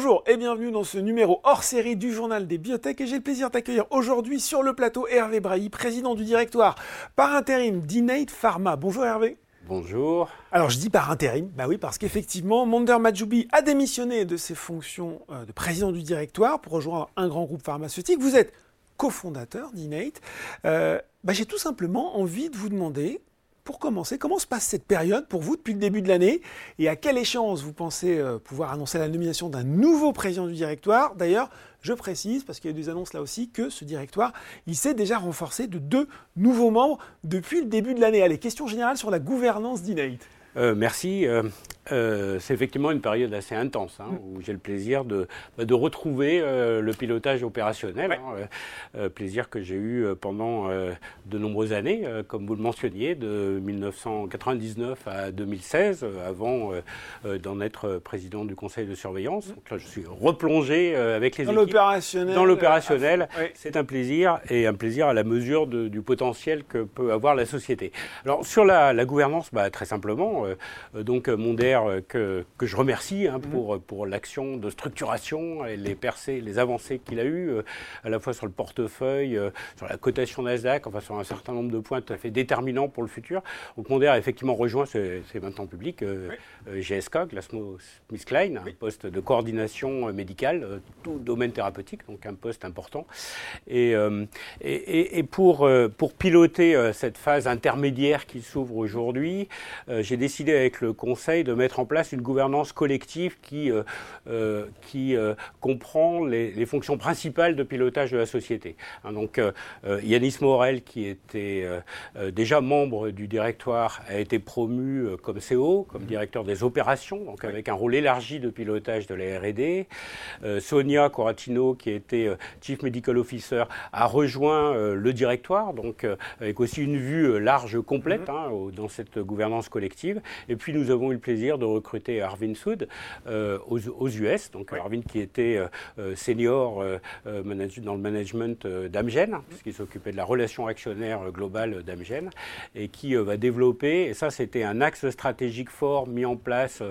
Bonjour et bienvenue dans ce numéro hors série du journal des biotech et j'ai le plaisir d'accueillir aujourd'hui sur le plateau Hervé Brailly, président du directoire par intérim d'Innate Pharma. Bonjour Hervé. Bonjour. Alors je dis par intérim, bah oui parce qu'effectivement Monder Majoubi a démissionné de ses fonctions euh, de président du directoire pour rejoindre un grand groupe pharmaceutique. Vous êtes cofondateur d'Innate. Euh, bah, j'ai tout simplement envie de vous demander pour commencer, comment se passe cette période pour vous depuis le début de l'année et à quelle échéance vous pensez euh, pouvoir annoncer la nomination d'un nouveau président du directoire? D'ailleurs, je précise, parce qu'il y a des annonces là aussi, que ce directoire, il s'est déjà renforcé de deux nouveaux membres depuis le début de l'année. Allez, question générale sur la gouvernance d'Inate. Euh, merci. Euh, euh, c'est effectivement une période assez intense hein, où j'ai le plaisir de, bah, de retrouver le pilotage opérationnel. Hein, plaisir que j'ai eu pendant de nombreuses années, comme vous le mentionniez, de 1999 à 2016, avant d'en être président du conseil de surveillance. Donc là, je suis replongé avec les dans équipes l'opérationnel. dans l'opérationnel. C'est un plaisir et un plaisir à la mesure de, du potentiel que peut avoir la société. Alors sur la, la gouvernance, bah, très simplement. Euh, donc Mondaire euh, que, que, je remercie hein, mhm. pour, pour l'action de structuration et les percées, les avancées qu'il a eues, euh, à la fois sur le portefeuille, sur la cotation Nasdaq, enfin sur un certain nombre de points tout à fait déterminants pour le futur. Donc Mondaire a effectivement rejoint, c'est maintenant public, GSK, GlaxoSmithKline, un poste de coordination médicale, tout domaine thérapeutique, donc un poste important. Et, et, et pour, pour piloter cette phase intermédiaire qui s'ouvre aujourd'hui, j'ai décidé avec le Conseil de mettre en place une gouvernance collective qui, euh, euh, qui euh, comprend les, fonctions principales de pilotage de la société. Hein, donc Yanis Morel, qui était déjà membre du directoire, a été promu comme CO, comme directeur des opérations, donc avec un rôle élargi de pilotage de la R&D. Sonia Coratino, qui était Chief Medical Officer, a rejoint le directoire, donc avec aussi une vue large, complète mm-hmm. hein, dans cette gouvernance collective. Et puis nous avons eu le plaisir de recruter Arvin Soud euh, aux, US, donc Arvin qui était euh, euh, senior dans le management d'Amgen, hein, puisqu'il s'occupait de la relation actionnaire globale d'Amgen, et qui va développer, et ça c'était un axe stratégique fort mis en place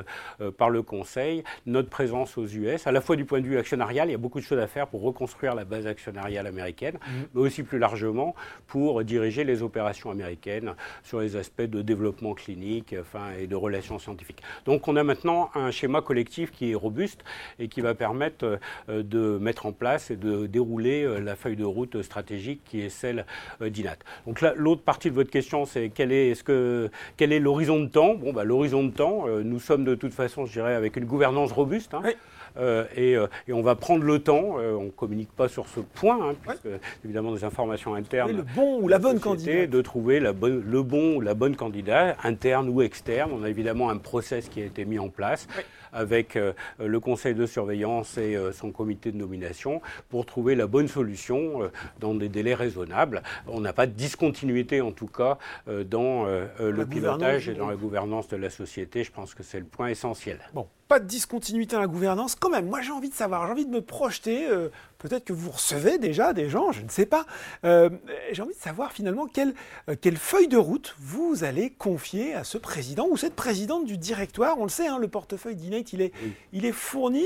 par le Conseil, notre présence aux US, à la fois du point de vue actionnarial, il y a beaucoup de choses à faire pour reconstruire la base actionnariale américaine, mmh. mais aussi plus largement pour diriger les opérations américaines sur les aspects de développement clinique, enfin et de relations scientifiques. Donc on a maintenant un schéma collectif qui est robuste et qui va permettre euh, de mettre en place et de dérouler euh, la feuille de route stratégique qui est celle euh, d'INAT. Donc l'autre partie de votre question, c'est quel est, est-ce que, quel est l'horizon de temps? Bon, bah, l'horizon de temps, nous sommes de toute façon, je dirais, avec une gouvernance robuste. Hein. Euh, euh, et, on va prendre le temps, euh, on ne communique pas sur ce point, hein, puisque évidemment des informations internes. le bon ou la bonne candidate. De trouver la bonne, le bon ou la bonne candidate, interne ou externe. On a évidemment un process qui a été mis en place avec le conseil de surveillance et son comité de nomination pour trouver la bonne solution dans des délais raisonnables. On n'a pas de discontinuité en tout cas dans le pilotage et dans la gouvernance de la société. Je pense que c'est le point essentiel. Bon, pas de discontinuité dans la gouvernance. Quand même, moi j'ai envie de savoir, j'ai envie de me projeter. Euh, peut-être que vous recevez déjà des gens, je ne sais pas. Euh, j'ai envie de savoir finalement quelle, euh, quelle, feuille de route vous allez confier à ce président ou cette présidente du directoire. On le sait, hein, le portefeuille d'Inate, il est, il est fourni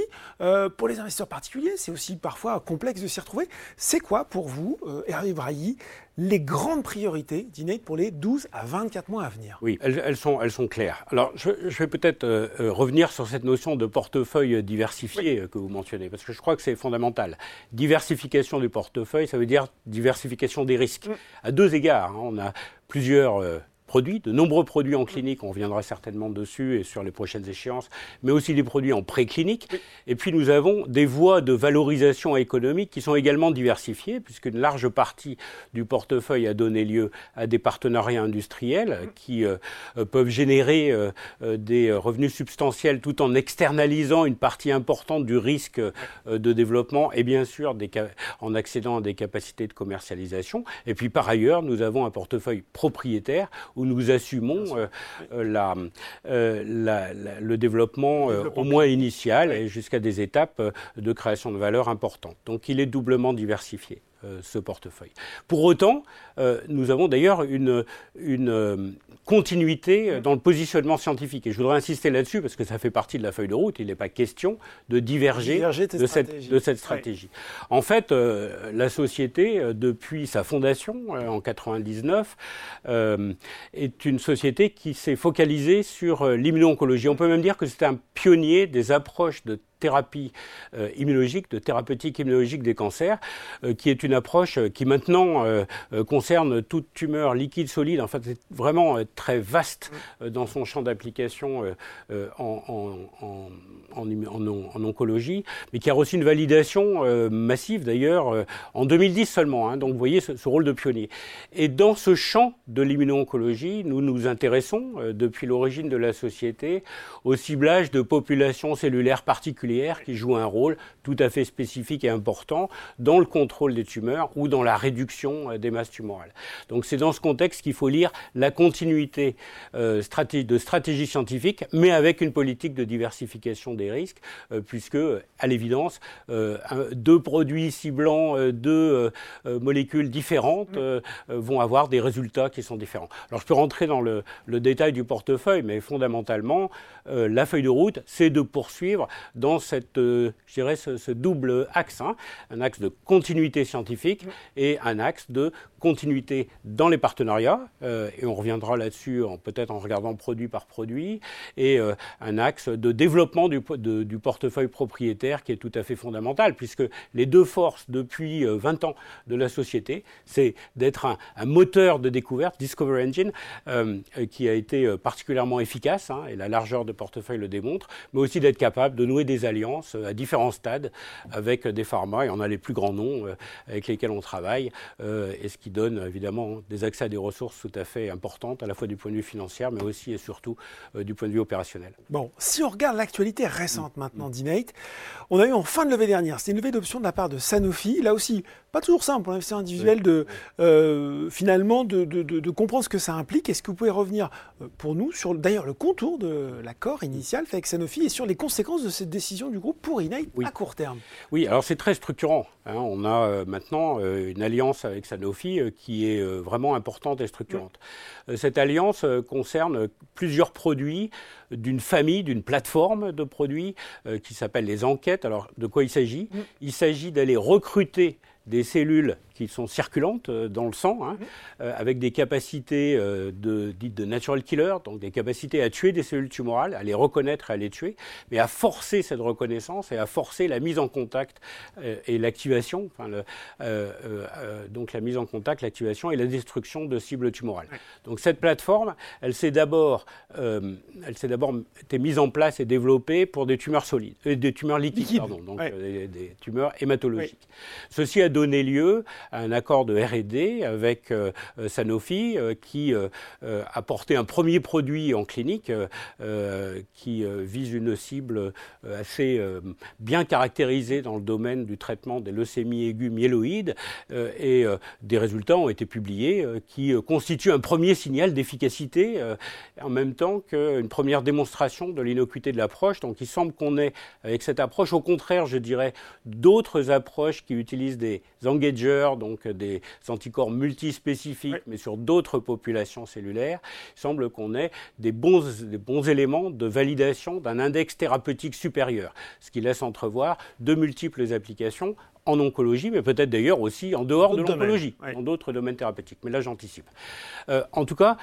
pour les investisseurs particuliers. C'est aussi parfois complexe de s'y retrouver. C'est quoi pour vous, Hervé Brailly, les grandes priorités d'Inate pour les 12 à 24 mois à venir Oui, elles, sont, elles sont claires. Alors, je, vais peut-être euh, euh, revenir sur cette notion de portefeuille diversifié euh, que vous mentionnez, parce que je crois que c'est fondamental. Diversification du portefeuille, ça veut dire diversification des risques. Mm. À deux égards, hein, on a plusieurs produits, de nombreux produits en clinique, on reviendra certainement dessus et sur les prochaines échéances, mais aussi des produits en préclinique. Et puis nous avons des voies de valorisation économique qui sont également diversifiées, puisqu'une large partie du portefeuille a donné lieu à des partenariats industriels qui euh, euh, peuvent générer euh, des revenus substantiels tout en externalisant une partie importante du risque de développement et bien sûr des en accédant à des capacités de commercialisation. Et puis par ailleurs, nous avons un portefeuille propriétaire où nous assumons euh, euh, euh, le développement, au moins initial et jusqu'à des étapes de création de valeur importantes. Donc il est doublement diversifié. Ce portefeuille. Pour autant, nous avons d'ailleurs une, une continuité dans le positionnement scientifique. Et je voudrais insister là-dessus parce que ça fait partie de la feuille de route. Il n'est pas question de diverger, de, cette, de, cette, stratégie. En fait, la société, depuis sa fondation en 99, est une société qui s'est focalisée sur l'immuno-oncologie. On peut même dire que c'est un pionnier des approches de thérapie euh, immunologique, de thérapeutique immunologique des cancers, euh, qui est une approche euh, qui maintenant concerne toute tumeur liquide, solide. En fait, c'est vraiment très vaste dans son champ d'application en, en, oncologie, mais qui a reçu une validation massive d'ailleurs en 2010 seulement. Hein. donc vous voyez ce, ce, rôle de pionnier. Et dans ce champ de l'immuno-oncologie, nous nous intéressons depuis l'origine de la société au ciblage de populations cellulaires particulières qui joue un rôle tout à fait spécifique et important dans le contrôle des tumeurs ou dans la réduction euh, des masses tumorales. Donc c'est dans ce contexte qu'il faut lire la continuité euh, de stratégie scientifique, mais avec une politique de diversification des risques, euh, puisque, à l'évidence, deux produits ciblant deux molécules différentes vont avoir des résultats qui sont différents. Alors je peux rentrer dans le, détail du portefeuille, mais fondamentalement, la feuille de route, c'est de poursuivre dans cette, je dirais, ce, double axe, hein. un axe de continuité scientifique et un axe de continuité dans les partenariats, euh, et on reviendra là-dessus peut-être en regardant produit par produit, et euh, un axe de développement du, portefeuille propriétaire qui est tout à fait fondamental, puisque les deux forces depuis 20 euh, ans de la société, c'est d'être un, moteur de découverte, Discover Engine, qui a été particulièrement efficace, hein, et la largeur de portefeuille le démontre, mais aussi d'être capable de nouer des alliances à différents stades avec des pharma, et on a les plus grands noms avec lesquels on travaille, et ce qui donne évidemment des accès à des ressources tout à fait importantes, à la fois du point de vue financier, mais aussi et surtout euh, du point de vue opérationnel. Bon, si on regarde l'actualité récente maintenant d'Inate, on a eu en fin de levée dernière, c'était une levée d'options de la part de Sanofi. Là aussi, pas toujours simple pour l'investisseur individuel de euh, finalement de, de, comprendre ce que ça implique. Est-ce que vous pouvez revenir euh, pour nous sur d'ailleurs le contour de l'accord initial fait avec Sanofi et sur les conséquences de cette décision du groupe pour Inate à court terme? Oui, alors c'est très structurant. Hein. On a maintenant une alliance avec Sanofi qui est euh, vraiment importante et structurante. Euh, cette alliance euh, concerne plusieurs produits d'une famille, d'une plateforme de produits qui s'appelle les enquêtes. Alors, de quoi il s'agit? Il s'agit d'aller recruter des cellules qui sont circulantes euh, dans le sang, hein, euh, avec des capacités euh, de, dites de natural killer, donc des capacités à tuer des cellules tumorales, à les reconnaître et à les tuer, mais à forcer cette reconnaissance et à forcer la mise en contact et l'activation, enfin donc la mise en contact, l'activation et la destruction de cibles tumorales. Donc cette plateforme, elle s'est d'abord, elle s'est d'abord été mise en place et développée pour des tumeurs solides, des tumeurs liquides, pardon, donc des, tumeurs hématologiques. Ceci a donné lieu un accord de R&D avec euh, euh, Sanofi euh, qui a porté un premier produit en clinique qui vise une cible assez bien caractérisée dans le domaine du traitement des leucémies aiguës myéloïdes et des résultats ont été publiés qui constituent un premier signal d'efficacité en même temps qu'une première démonstration de l'innocuité de l'approche. Donc il semble qu'on ait avec cette approche au contraire, je dirais, d'autres approches qui utilisent des engagers donc des anticorps multispécifiques, mais sur d'autres populations cellulaires, il semble qu'on ait des bons, des bons éléments de validation d'un index thérapeutique supérieur, ce qui laisse entrevoir de multiples applications en oncologie, mais peut-être d'ailleurs aussi en dehors de l'oncologie, dans d'autres domaines thérapeutiques. Mais là, j'anticipe. Euh, en tout cas,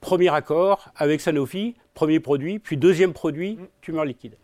premier accord avec Sanofi, premier produit, puis deuxième produit, mm. tumeur liquide.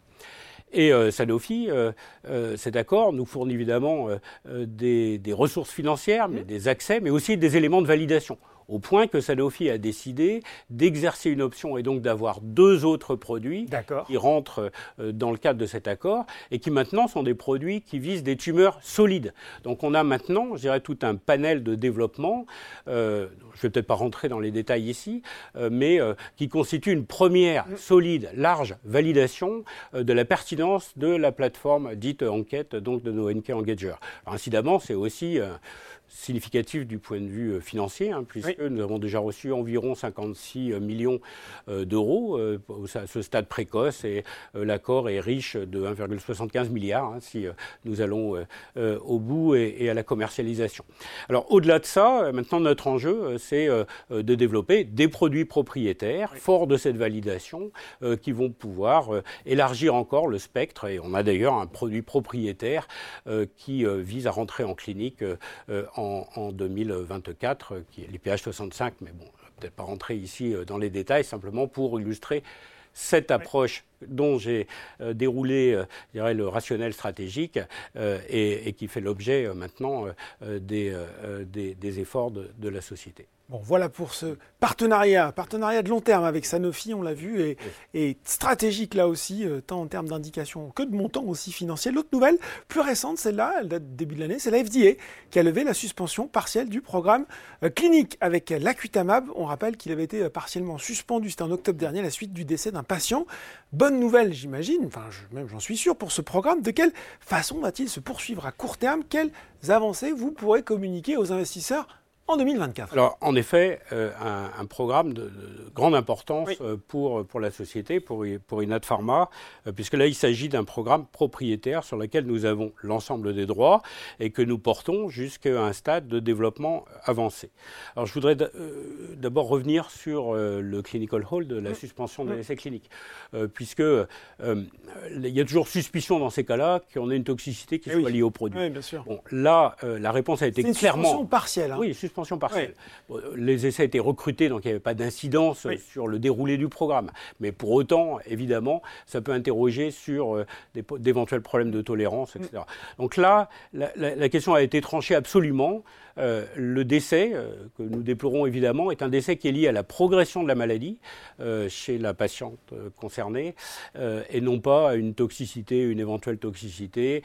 Et euh, Sanofi, euh, euh, cet accord nous fournit évidemment des, des, ressources financières, mais mmh. des accès, mais aussi des éléments de validation au point que Sanofi a décidé d'exercer une option et donc d'avoir deux autres produits qui rentrent euh, dans le cadre de cet accord et qui maintenant sont des produits qui visent des tumeurs solides. Donc on a maintenant, je dirais, tout un panel de développement, euh, je ne vais peut-être pas rentrer dans les détails ici, euh, mais qui constitue une première solide, large validation de la pertinence de la plateforme dite enquête, donc de nos NK Engager. incidemment, c'est aussi significatif du point de vue financier, hein, puisque nous avons déjà reçu environ 56 millions d'euros à ce stade précoce et l'accord est riche de 1,75 milliard hein, si nous allons au bout et, à la commercialisation. Alors au-delà de ça, maintenant notre enjeu, c'est de développer des produits propriétaires forts de cette validation qui vont pouvoir élargir encore le spectre. Et on a d'ailleurs un produit propriétaire qui vise à rentrer en clinique en, en 2024, qui est l'IPH 65, mais bon, peut-être pas rentrer ici euh, dans les détails, simplement pour illustrer cette approche dont j'ai euh, déroulé euh, dirais, le rationnel stratégique et, qui fait l'objet maintenant des, des, efforts de la société. Bon, voilà pour ce partenariat, partenariat de long terme avec Sanofi, on l'a vu, et, stratégique là aussi, euh, tant en termes d'indications que de montants aussi financiers. L'autre nouvelle, plus récente, celle-là, elle date du début de l'année, c'est la FDA qui a levé la suspension partielle du programme euh, clinique avec l'acutamab. On rappelle qu'il avait été euh, partiellement suspendu, c'était en octobre dernier, à la suite du décès d'un patient. Bonne nouvelle, j'imagine, enfin même j'en suis sûr, pour ce programme. De quelle façon va-t-il se poursuivre à court terme? Quelles avancées vous pourrez communiquer aux investisseurs en 2024. Alors, en effet, euh, un, programme de, grande importance euh, pour, pour la société, pour, pour Inat Pharma, euh, puisque là, il s'agit d'un programme propriétaire sur lequel nous avons l'ensemble des droits et que nous portons jusqu'à un stade de développement avancé. Alors, je voudrais d'abord revenir sur le clinical hold, de la suspension de l'essai clinique, puisque il y a toujours suspicion dans ces cas-là qu'on ait une toxicité qui eh soit liée au produit. Oui, bien sûr. Bon, là, la réponse a été une clairement. Suspension partielle. Hein. Oui, suspension partielle. les essais étaient recrutés, donc il n'y avait pas d'incidence sur le déroulé du programme. Mais pour autant, évidemment, ça peut interroger sur euh, d'éventuels problèmes de tolérance, etc. Mm. Donc là, la, question a été tranchée absolument. Euh, le décès, euh, que nous déplorons évidemment, est un décès qui est lié à la progression de la maladie chez la patiente concernée et non pas à une toxicité, une éventuelle toxicité.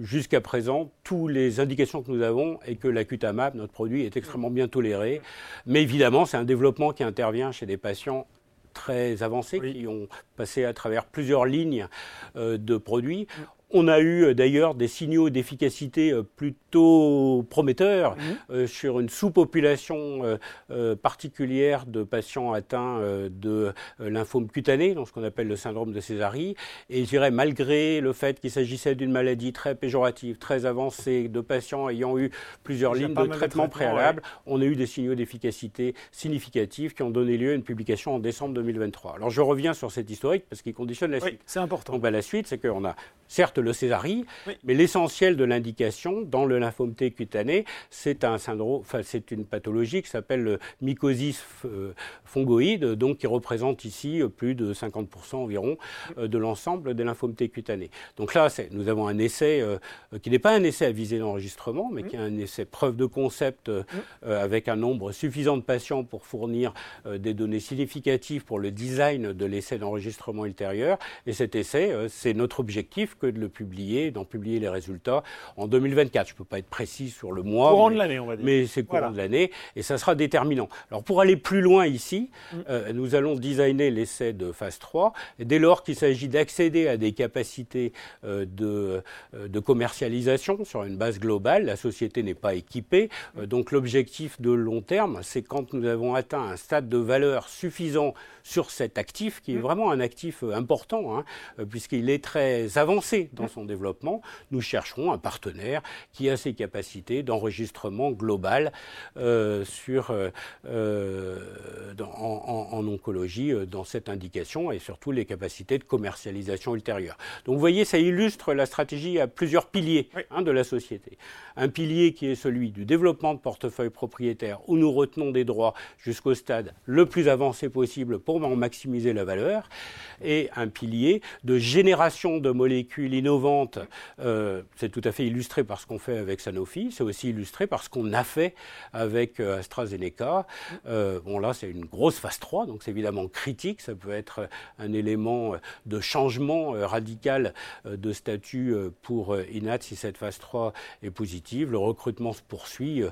Jusqu'à présent, toutes les indications que nous avons et que l'acutamab, notre produit, est extrêmement bien toléré. Mais évidemment, c'est un développement qui intervient chez des patients très avancés qui ont passé à travers plusieurs lignes de produits. On a eu euh, d'ailleurs des signaux d'efficacité euh, plutôt prometteurs mhm. euh, sur une sous-population particulière de patients atteints de lymphome cutané, dans ce qu'on appelle le syndrome de Césari. Et je dirais, malgré le fait qu'il s'agissait d'une maladie très péjorative, très avancée, de patients ayant eu plusieurs lignes de traitement préalables, on a eu des signaux d'efficacité significatifs qui ont donné lieu à une publication en décembre 2023. Alors je reviens sur cet historique parce qu'il conditionne la suite. c'est important. Donc, ben, la suite, c'est qu'on a certes le césarie, mais l'essentiel de l'indication dans le lymphome T cutané, c'est un syndrome, enfin c'est une pathologie qui s'appelle le mycosis euh, fongoïde, donc qui représente ici euh, plus de 50% environ euh, de l'ensemble des lymphomes T cutanés. Donc là, nous avons un essai qui n'est pas un essai à visée d'enregistrement, mais qui est un essai preuve de concept avec un nombre suffisant de patients pour fournir des données significatives pour le design de l'essai d'enregistrement ultérieur. Et cet essai, c'est notre objectif que de le publier, d'en publier les résultats en 2024. Je ne peux pas être précis sur le mois. Courant de l'année, on va dire. Mais c'est courant de l'année et ça sera déterminant. Alors pour aller plus loin ici, mm. euh, nous allons designer l'essai de phase 3. Et dès lors qu'il s'agit d'accéder à des capacités euh, de, euh, de, commercialisation sur une base globale, la société n'est pas équipée. donc l'objectif de long terme, c'est quand nous avons atteint un stade de valeur suffisant sur cet actif, qui est mm. vraiment un actif important, hein, puisqu'il est très avancé dans son développement, nous chercherons un partenaire qui a ses capacités d'enregistrement global euh, sur, euh, euh, en, oncologie dans cette indication et surtout les capacités de commercialisation ultérieure. Donc vous voyez, ça illustre la stratégie à plusieurs piliers hein, de la société. Un pilier qui est celui du développement de portefeuille propriétaire où nous retenons des droits jusqu'au stade le plus avancé possible pour en maximiser la valeur et un pilier de génération de molécules innovante, euh, c'est tout à fait illustré par ce qu'on fait avec Sanofi, c'est aussi illustré par ce qu'on a fait avec euh, AstraZeneca. Euh, bon là c'est une grosse phase 3, donc c'est évidemment critique, ça peut être un élément de changement radical de statut pour INAT si cette phase 3 est positive. Le recrutement se poursuit,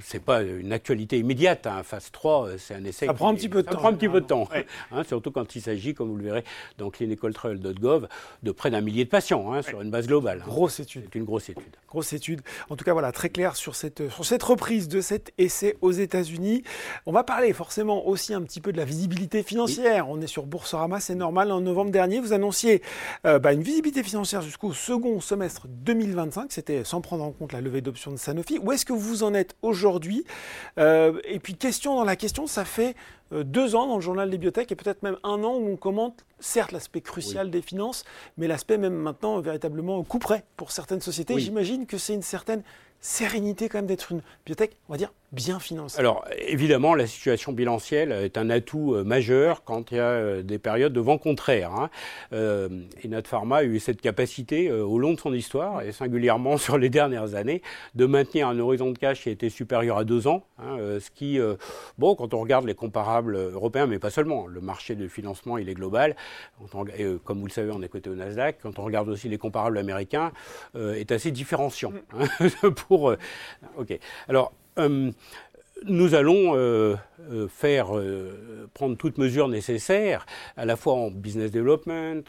c'est pas une actualité immédiate, hein. phase 3 c'est un essai... Ça prend un petit peu de temps. Ça prend un petit peu de temps, hein, surtout quand il s'agit, comme vous le verrez dans clinicaltrial.gov, de près d'un millier de patients hein, sur une base globale. Grosse étude. C'est une grosse étude. Grosse étude. En tout cas, voilà, très clair sur cette, sur cette reprise de cet essai aux États-Unis. On va parler forcément aussi un petit peu de la visibilité financière. On est sur Boursorama, c'est normal. En novembre dernier, vous annonciez euh, bah, une visibilité financière jusqu'au second semestre 2025. C'était sans prendre en compte la levée d'options de Sanofi. Où est-ce que vous en êtes aujourd'hui? Euh, Et puis, question dans la question, ça fait euh, deux ans dans le journal des biotech et peut-être même un an où on commente certes l'aspect crucial des finances, mais l'aspect même maintenant véritablement coup près pour certaines sociétés. J'imagine que c'est une certaine sérénité quand même d'être une biotech, on va dire, bien financée Alors évidemment, la situation bilancielle est un atout euh, majeur quand il y a euh, des périodes de vent contraire. Hein. Euh, et notre pharma a eu cette capacité au long de son histoire, et singulièrement sur les dernières années, de maintenir un horizon de cash qui a été supérieur à deux ans. Hein, ce qui, bon, quand on regarde les comparables européens, mais pas seulement, le marché de financement il est global. comme vous le savez, on est coté au Nasdaq. Quand on regarde aussi les comparables américains, est assez différenciant. Hein, pour, ok. Alors, um, nous allons euh, euh, faire euh, prendre toutes mesures nécessaires, à la fois en business development,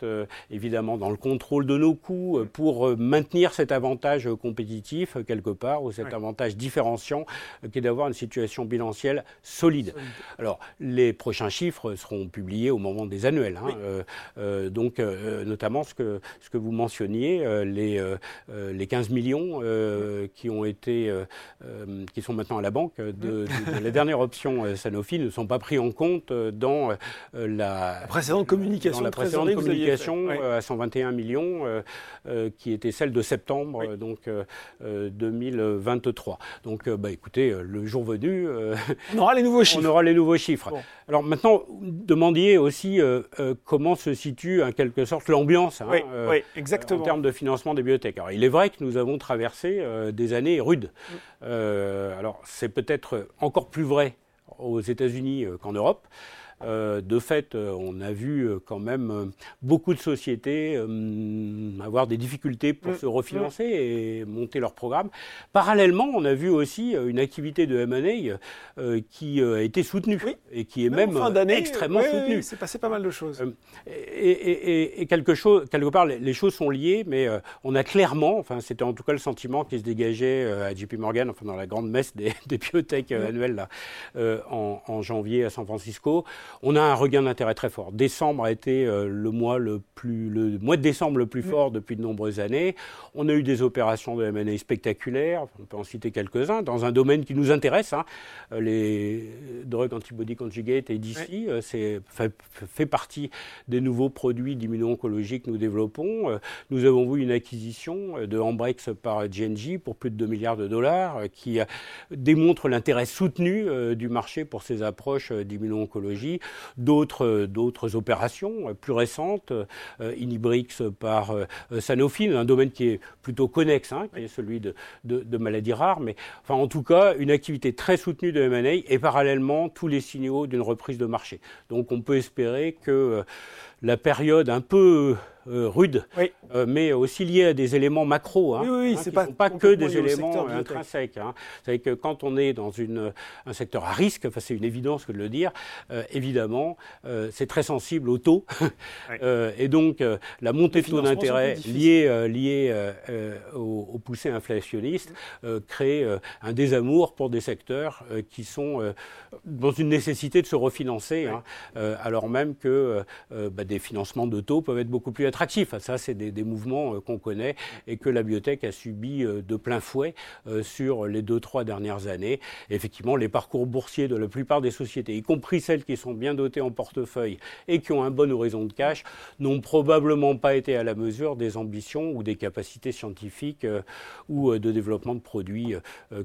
évidemment dans le contrôle de nos coûts, pour maintenir cet avantage compétitif quelque part, ou cet avantage différenciant, qui est d'avoir une situation bilancielle solide. Alors, les prochains chiffres seront publiés au moment des annuels. Hein, donc, notamment ce que, ce que vous mentionniez, les, les 15 millions qui ont été, qui sont maintenant à la banque de les dernières options euh, Sanofi ne sont pas pris en compte euh, dans euh, la, précédente communication, la précédente communication à 121 millions, qui était celle de septembre donc 2023. Donc, bah, écoutez, le jour venu, on aura les nouveaux chiffres. On aura les nouveaux chiffres. Alors maintenant, demandiez aussi comment se situe en quelque sorte l'ambiance hein, exactement. en termes de financement des bibliothèques. Alors, il est vrai que nous avons traversé des années rudes. Mm. alors, c'est peut-être encore plus vrai aux États-Unis euh, qu'en Europe. Euh, de fait, euh, on a vu euh, quand même beaucoup de sociétés avoir des difficultés pour mm. se refinancer mm. et monter leur programme. Parallèlement, on a vu aussi une activité de M&A qui a été soutenue et qui est même, extrêmement soutenue. c'est passé pas mal de choses. Et, quelque, chose, quelque part, les, choses sont liées, mais on a clairement, enfin, c'était en tout cas le sentiment qui se dégageait à JP Morgan, enfin, dans la grande messe des, des biotech mm. annuelles là, en, en janvier à San Francisco on a un regain d'intérêt très fort. Décembre a été euh, le mois le plus, le mois de décembre le plus mm. fort depuis de nombreuses années. On a eu des opérations de M&A spectaculaires. On peut en citer quelques-uns dans un domaine qui nous intéresse. Hein. Euh, les drugs antibody conjugate et d'ici, euh, c'est fait, partie des nouveaux produits d'immuno-oncologie que nous développons. Nous avons vu une acquisition de Ambrex par GNG pour plus de 2 milliards de dollars qui démontre l'intérêt soutenu du marché pour ces approches d'immuno-oncologie d'autres, opérations plus récentes, euh, Inibrix par euh, Sanofi, un domaine qui est plutôt connexe, hein, qui est celui de, maladies rares, mais en tout cas, une activité très soutenue de M&A et parallèlement tous les signaux d'une reprise de marché. Donc on peut espérer que euh, la période un peu euh, rude, euh, mais aussi lié à des éléments macro. Hein, oui, oui, hein, c'est pas, pas que des éléments intrinsèques. Hein. C'est que quand on est dans une, un secteur à risque, enfin, c'est une évidence que de le dire, euh, évidemment, c'est très sensible au taux. et donc, la montée de taux d'intérêt liée, liée aux, poussées inflationnistes crée un désamour pour des secteurs qui sont dans une nécessité de se refinancer, hein, alors même que bah, des financements de taux peuvent être beaucoup plus attractif. Ça, c'est des, mouvements euh, qu'on connaît et que la biotech a subi euh, de plein fouet euh, sur les deux, trois dernières années. effectivement, les parcours boursiers de la plupart des sociétés, y compris celles qui sont bien dotées en portefeuille et qui ont un bon horizon de cash, n'ont probablement pas été à la mesure des ambitions ou des capacités scientifiques ou de développement de produits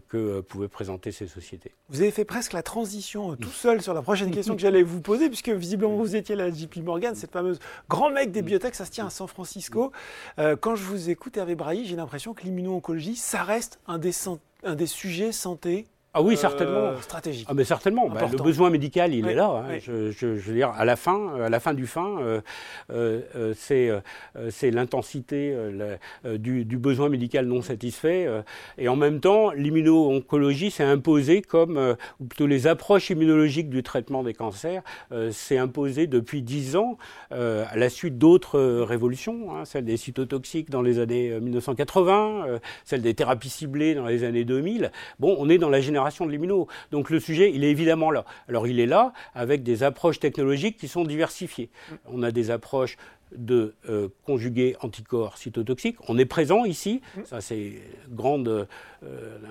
que pouvaient présenter ces sociétés. Vous avez fait presque la transition tout seul sur la prochaine question que j'allais vous poser, puisque visiblement vous étiez la JP Morgan, cette fameuse grand mec des biotech, ça se à San Francisco. Euh, quand je vous écoute, Hervé Brailly, j'ai l'impression que l'immuno-oncologie, ça reste un des, un des sujets santé ah oui, certainement. Euh, stratégique. Ah mais certainement. Bah, le besoin médical, il est là. Hein. Je, je, veux dire, à la fin, à la fin du fin, euh, euh, euh c'est c'est l'intensité du, du, besoin médical non satisfait. et en même temps, l'immuno-oncologie s'est imposée comme, ou plutôt les approches immunologiques du traitement des cancers, s'est imposée depuis dix ans à la suite d'autres révolutions, hein, celle des cytotoxiques dans les années 1980, celle des thérapies ciblées dans les années 2000. Bon, on est dans la génération de l'immuno. Donc le sujet, il est évidemment là. Alors il est là avec des approches technologiques qui sont diversifiées. On a des approches de euh, conjugués anticorps cytotoxiques. On est présent ici, ça c'est euh,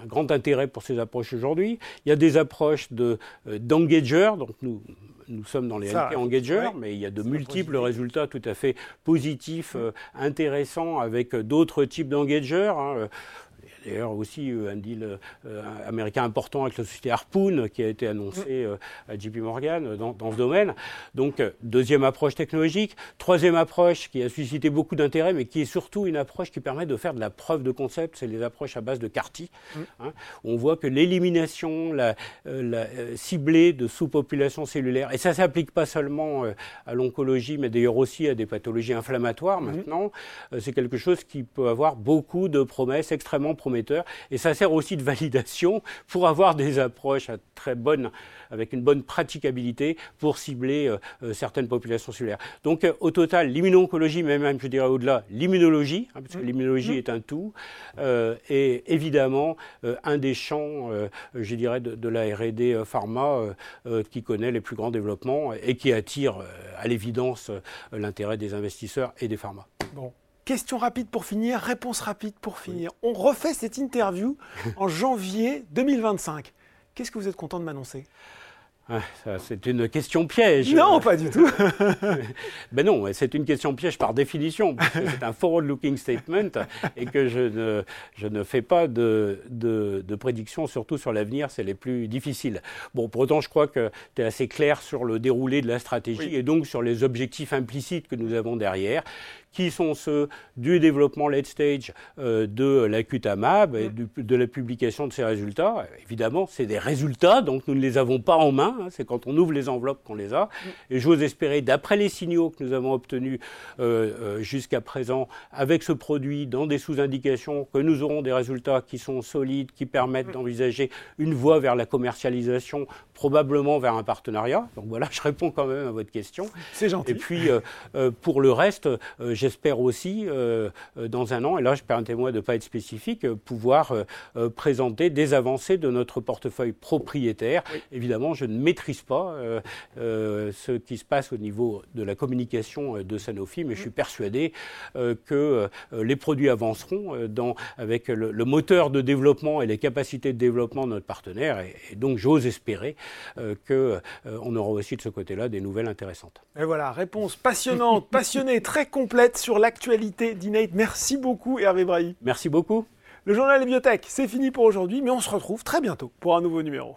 un grand intérêt pour ces approches aujourd'hui. Il y a des approches de, euh, d'engagers, donc nous, nous sommes dans les engagers, mais il y a de multiples résultats tout à fait positifs, intéressants avec d'autres types d'engagers. Hein d'ailleurs aussi euh, un deal euh, américain important avec la société Harpoon qui a été annoncé mm. euh, à JP Morgan dans, dans, ce domaine. Donc, deuxième approche technologique. Troisième approche qui a suscité beaucoup d'intérêt, mais qui est surtout une approche qui permet de faire de la preuve de concept, c'est les approches à base de CAR-T. Mm. Hein. on voit que l'élimination la, la ciblée de sous-population cellulaire, et ça ne s'applique pas seulement à l'oncologie, mais d'ailleurs aussi à des pathologies inflammatoires mm. maintenant, c'est quelque chose qui peut avoir beaucoup de promesses extrêmement prometteuses et ça sert aussi de validation pour avoir des approches très bonnes, avec une bonne praticabilité pour cibler euh, euh, certaines populations cellulaires. Donc euh, au total, l'immuno-oncologie, mais même je dirais au-delà, l'immunologie, hein, parce que mmh. l'immunologie mmh. est un tout, est évidemment un des champs, je dirais, de, de la R&D pharma qui connaît les plus grands développements et qui attire à l'évidence l'intérêt des investisseurs et des pharma. Bon. Question rapide pour finir, réponse rapide pour finir. On refait cette interview en janvier 2025. Qu'est-ce que vous êtes content de m'annoncer? Ah, c'est une question piège. Non, pas du tout. ben non, c'est une question piège par définition, c'est un forward-looking statement et que je ne, je ne fais pas de, de, de prédictions, surtout sur l'avenir, c'est les plus difficiles. Bon, pour autant, je crois que tu es assez clair sur le déroulé de la stratégie et donc sur les objectifs implicites que nous avons derrière, qui sont ceux du développement late stage euh, de l'acutamab et mm. de la publication de ces résultats. Évidemment, c'est des résultats, donc nous ne les avons pas en main. Hein, c'est quand on ouvre les enveloppes qu'on les a. Mm. Et j'ose espérer, d'après les signaux que nous avons obtenus euh, euh, jusqu'à présent avec ce produit dans des sous-indications, que nous aurons des résultats qui sont solides, qui permettent mm. d'envisager une voie vers la commercialisation, probablement vers un partenariat. Donc voilà, je réponds quand même à votre question. C'est gentil. Et puis, pour le reste, j'ai j'espère aussi, euh, euh, dans un an, et là je permettez-moi de ne pas être spécifique, euh, pouvoir présenter des avancées de notre portefeuille propriétaire. Évidemment, je ne maîtrise pas ce qui se passe au niveau de la communication de Sanofi, mais je suis persuadé que les produits avanceront dans, avec le, moteur de développement et les capacités de développement de notre partenaire. Et, donc j'ose espérer qu'on aura aussi de ce côté-là des nouvelles intéressantes. Et voilà, réponse passionnante, passionnée, très complète sur l'actualité d'Inate. Merci beaucoup Hervé Brahi. Merci beaucoup. Le journal des biotech, c'est fini pour aujourd'hui, mais on se retrouve très bientôt pour un nouveau numéro.